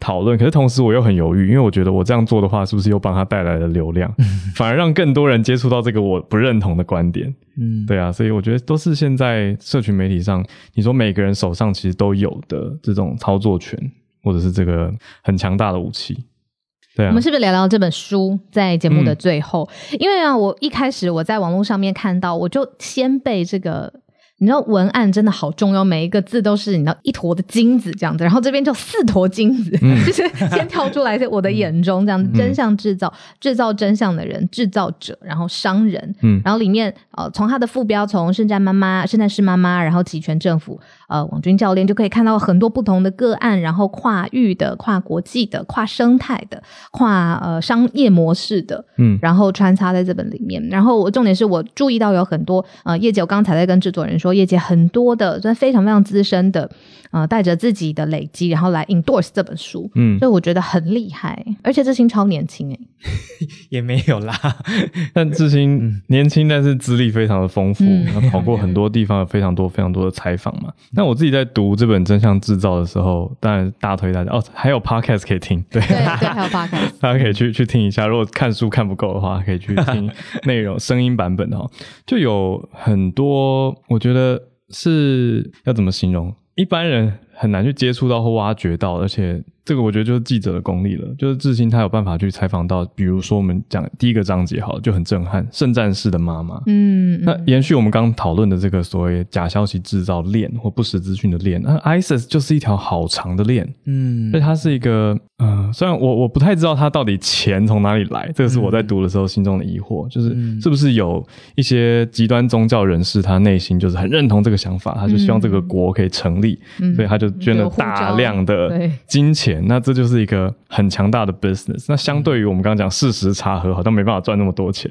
讨论，可是同时我又很犹豫，因为我觉得我这样做的话，是不是又帮他带来了流量，反而让更多人接触到这个我不认同的观点？嗯，对啊，所以我觉得都是现在社群媒体上，你说每个人手上其实都有的这种操作权，或者是这个很强大的武器。对啊，我们是不是聊聊这本书在节目的最后？嗯，因为啊，我一开始我在网络上面看到，我就先被这个。你知道文案真的好重要，每一个字都是你知道一坨的金子这样子，然后这边就四坨金子，嗯、就是先跳出来在我的眼中这样子，嗯、真相制造，制造真相的人，制造者，然后商人，嗯，然后里面呃，从他的副标从圣战妈妈、圣战士妈妈，然后集权政府，呃，网军教练就可以看到很多不同的个案，然后跨域的、跨国际的、跨生态的、跨呃商业模式的，嗯，然后穿插在这本里面，然后我重点是我注意到有很多呃业界，我刚才在跟制作人说。业界很多的，非常非常资深的，呃，带着自己的累积，然后来 endorse 这本书，嗯，所以我觉得很厉害，而且志兴超年轻诶，也没有啦，但志兴年轻，但是资历非常的丰富，跑过很多地方，有非常多非常多的采访嘛。那、嗯、我自己在读这本《真相制造》的时候，当然大推大家哦，还有 podcast 可以听，对对，对还有 podcast，大家可以去去听一下。如果看书看不够的话，可以去听 内容声音版本的哦，就有很多，我觉得。是要怎么形容？一般人很难去接触到或挖掘到，而且。这个我觉得就是记者的功力了，就是志兴他有办法去采访到，比如说我们讲第一个章节，好了，就很震撼，圣战士的妈妈。嗯，那延续我们刚刚讨论的这个所谓假消息制造链或不实资讯的链，那 ISIS 就是一条好长的链。嗯，所以它是一个，嗯、呃，虽然我我不太知道它到底钱从哪里来，这个是我在读的时候心中的疑惑，嗯、就是是不是有一些极端宗教人士，他内心就是很认同这个想法，他就希望这个国可以成立，嗯、所以他就捐了大量的金钱。那这就是一个很强大的 business。那相对于我们刚刚讲事实查核，好像没办法赚那么多钱，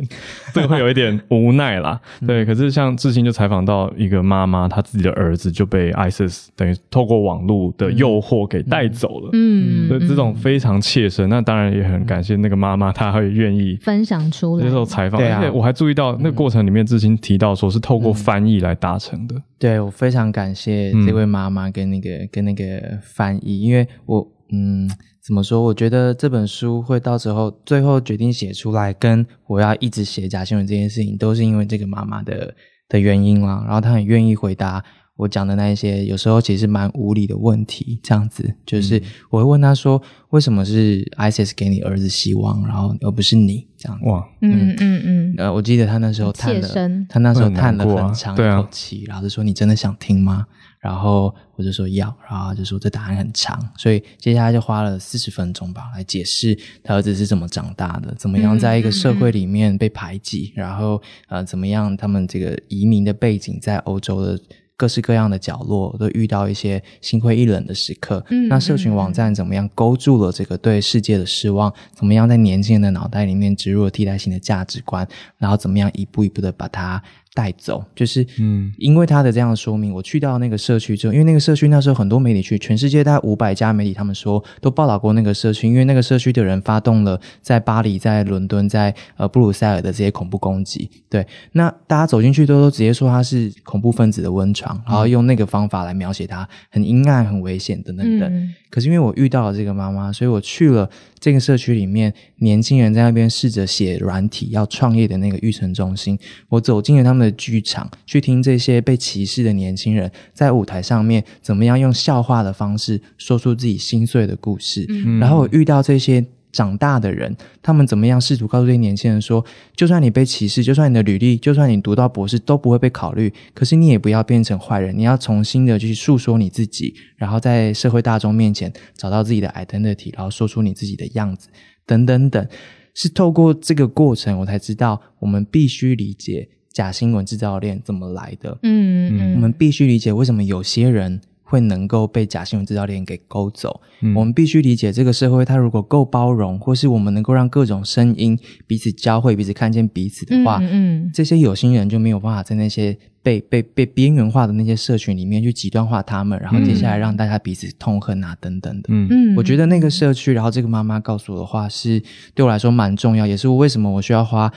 这个会有一点无奈啦。对，可是像志兴就采访到一个妈妈，她自己的儿子就被 ISIS 等于透过网络的诱惑给带走了。嗯，所以这种非常切身。那当然也很感谢那个妈妈，她会愿意分享出来接受采访。而且我还注意到那个过程里面，志兴提到说是透过翻译来达成的。对，我非常感谢这位妈妈跟那个跟那个翻译，因为我。嗯，怎么说？我觉得这本书会到时候最后决定写出来，跟我要一直写假新闻这件事情，都是因为这个妈妈的的原因啦。然后她很愿意回答我讲的那一些，有时候其实蛮无理的问题。这样子，就是我会问她说：“为什么是 ISIS 给你儿子希望，然后而不是你？”这样哇，嗯嗯嗯。呃，我记得她那时候叹了，她那时候叹了很长一口气，然后就说：“你真的想听吗？”然后我就说要，然后就说这答案很长，所以接下来就花了四十分钟吧，来解释他儿子是怎么长大的，怎么样在一个社会里面被排挤，然后呃怎么样他们这个移民的背景在欧洲的各式各样的角落都遇到一些心灰意冷的时刻。嗯，那社群网站怎么样勾住了这个对世界的失望？怎么样在年轻人的脑袋里面植入了替代性的价值观？然后怎么样一步一步的把它。带走，就是，嗯，因为他的这样的说明，我去到那个社区之后，因为那个社区那时候很多媒体去，全世界大概五百家媒体，他们说都报道过那个社区，因为那个社区的人发动了在巴黎、在伦敦、在呃布鲁塞尔的这些恐怖攻击。对，那大家走进去都都直接说他是恐怖分子的温床，然后用那个方法来描写它很阴暗、很危险等等等。嗯、可是因为我遇到了这个妈妈，所以我去了这个社区里面，年轻人在那边试着写软体要创业的那个育成中心，我走进了他们的。剧场去听这些被歧视的年轻人在舞台上面怎么样用笑话的方式说出自己心碎的故事，嗯、然后我遇到这些长大的人，他们怎么样试图告诉这些年轻人说，就算你被歧视，就算你的履历，就算你读到博士都不会被考虑，可是你也不要变成坏人，你要重新的去诉说你自己，然后在社会大众面前找到自己的 identity，然后说出你自己的样子，等等等，是透过这个过程，我才知道我们必须理解。假新闻制造链怎么来的？嗯，嗯，我们必须理解为什么有些人会能够被假新闻制造链给勾走。嗯，我们必须理解这个社会，它如果够包容，或是我们能够让各种声音彼此交汇、彼此看见彼此的话，嗯，嗯，这些有心人就没有办法在那些被被被边缘化的那些社群里面去极端化他们，然后接下来让大家彼此痛恨啊等等的。嗯嗯，我觉得那个社区，然后这个妈妈告诉我的话是对我来说蛮重要，也是我为什么我需要花。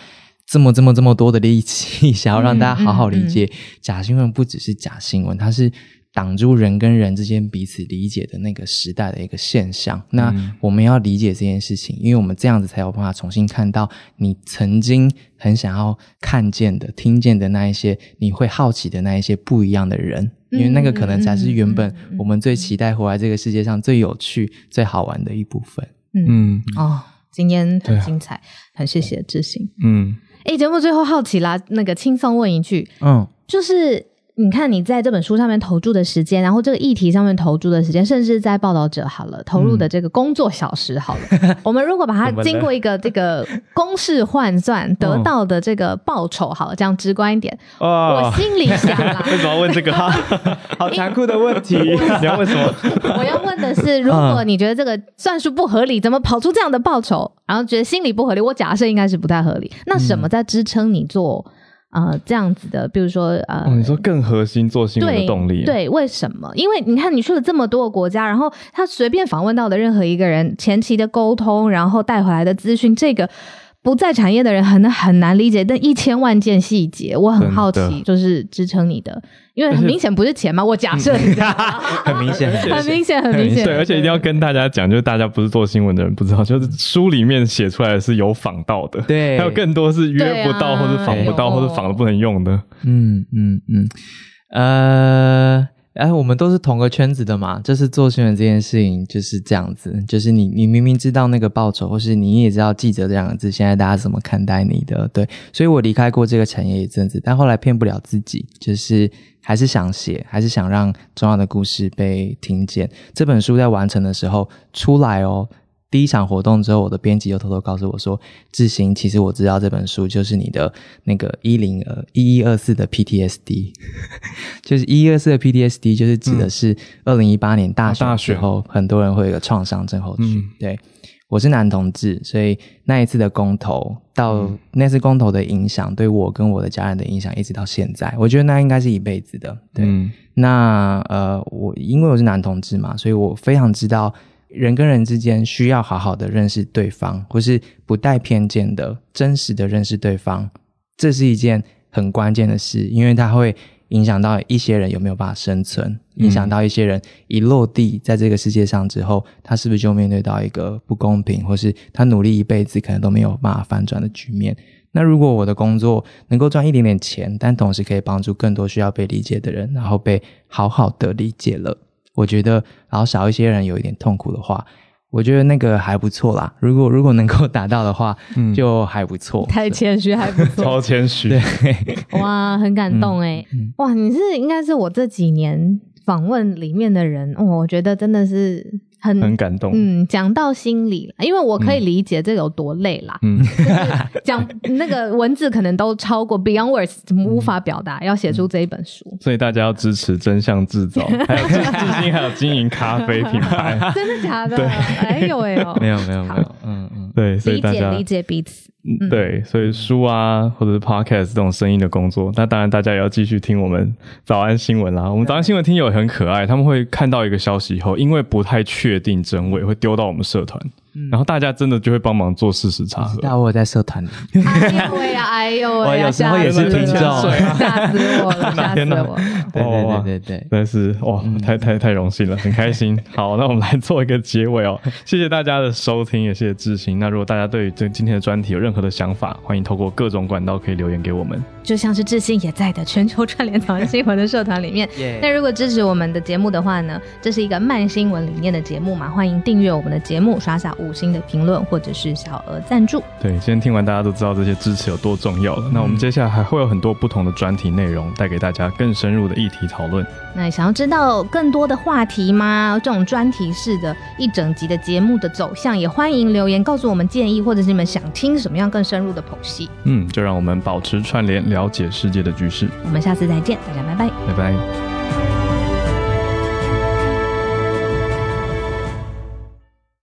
这么这么这么多的力气，想要让大家好好理解，假新闻不只是假新闻，它是挡住人跟人之间彼此理解的那个时代的一个现象。那我们要理解这件事情，因为我们这样子才有办法重新看到你曾经很想要看见的、听见的那一些，你会好奇的那一些不一样的人，因为那个可能才是原本我们最期待活在这个世界上最有趣、最好玩的一部分。嗯，哦，今天很精彩，很谢谢志行。嗯。哎，节目最后好奇啦，那个轻松问一句，嗯，就是。你看，你在这本书上面投注的时间，然后这个议题上面投注的时间，甚至在报道者好了投入的这个工作小时好了，嗯、我们如果把它经过一个这个公式换算得到的这个报酬好了，这样直观一点，哦、我心里想啦，为什么要问这个？好残酷的问题，你要问什么？我要问的是，如果你觉得这个算术不合理，怎么跑出这样的报酬？然后觉得心理不合理，我假设应该是不太合理。那什么在支撑你做？呃，这样子的，比如说，呃，哦、你说更核心做新闻的动力，对，对，为什么？因为你看，你去了这么多个国家，然后他随便访问到的任何一个人，前期的沟通，然后带回来的资讯，这个。不在产业的人很很难理解，但一千万件细节，我很好奇，就是支撑你的，因为很明显不是钱嘛。我假设你 很明显，很明显，很明显。对，而且一定要跟大家讲，就是大家不是做新闻的人不知道，就是书里面写出来的是有仿到的，对，还有更多是约不到或者仿不到或者仿了不能用的。嗯嗯嗯，呃。哎，我们都是同个圈子的嘛，就是做新闻这件事情就是这样子，就是你你明明知道那个报酬，或是你也知道记者这两个字，现在大家怎么看待你的？对，所以我离开过这个产业一阵子，但后来骗不了自己，就是还是想写，还是想让重要的故事被听见。这本书在完成的时候出来哦。第一场活动之后，我的编辑又偷偷告诉我说：“志行，其实我知道这本书就是你的那个一零呃一一二四的 PTSD，就是一一二四的 PTSD，就是指的是二零一八年大选时候，很多人会有一个创伤症候群。对，我是男同志，所以那一次的公投到那次公投的影响，对我跟我的家人的影响，一直到现在，我觉得那应该是一辈子的。对，那呃，我因为我是男同志嘛，所以我非常知道。”人跟人之间需要好好的认识对方，或是不带偏见的真实的认识对方，这是一件很关键的事，因为它会影响到一些人有没有办法生存，影响到一些人一落地在这个世界上之后，他是不是就面对到一个不公平，或是他努力一辈子可能都没有办法翻转的局面。那如果我的工作能够赚一点点钱，但同时可以帮助更多需要被理解的人，然后被好好的理解了。我觉得，然后少一些人有一点痛苦的话，我觉得那个还不错啦。如果如果能够达到的话，嗯，就还不错。太谦虚，还不错，超谦虚。对，哇，很感动哎，嗯、哇，你是应该是我这几年访问里面的人，哦，我觉得真的是。很很感动，嗯，讲到心里了，因为我可以理解这有多累啦，嗯，讲那个文字可能都超过 Beyond Words，怎么无法表达，要写出这一本书，所以大家要支持真相制造，还有金星还有经营咖啡品牌，真的假的？哎呦哎呦，没有没有没有，嗯嗯，对，所以大家理解理解彼此。嗯，对，所以书啊，或者是 podcast 这种声音的工作，那当然大家也要继续听我们早安新闻啦。我们早安新闻听友也很可爱，他们会看到一个消息以后，因为不太确定真伪，会丢到我们社团。然后大家真的就会帮忙做事实查核。那我在社团里。哎呦喂呀，哎呦喂呀，有时候也是听众，吓死我了，吓死我了。对对对对对，但是哇，太太太荣幸了，很开心。好，那我们来做一个结尾哦。谢谢大家的收听，也谢谢致昕。那如果大家对于这今天的专题有任何的想法，欢迎透过各种管道可以留言给我们。就像是致昕也在的全球串联早安新闻的社团里面。那如果支持我们的节目的话呢，这是一个慢新闻理念的节目嘛，欢迎订阅我们的节目，刷下五星的评论。或者是小额赞助。对，今天听完大家都知道这些支持有多重要了。嗯、那我们接下来还会有很多不同的专题内容，带给大家更深入的议题讨论。那想要知道更多的话题吗？这种专题式的一整集的节目的走向，也欢迎留言告诉我们建议，或者是你们想听什么样更深入的剖析。嗯，就让我们保持串联，了解世界的局势。我们下次再见，大家拜拜，拜拜。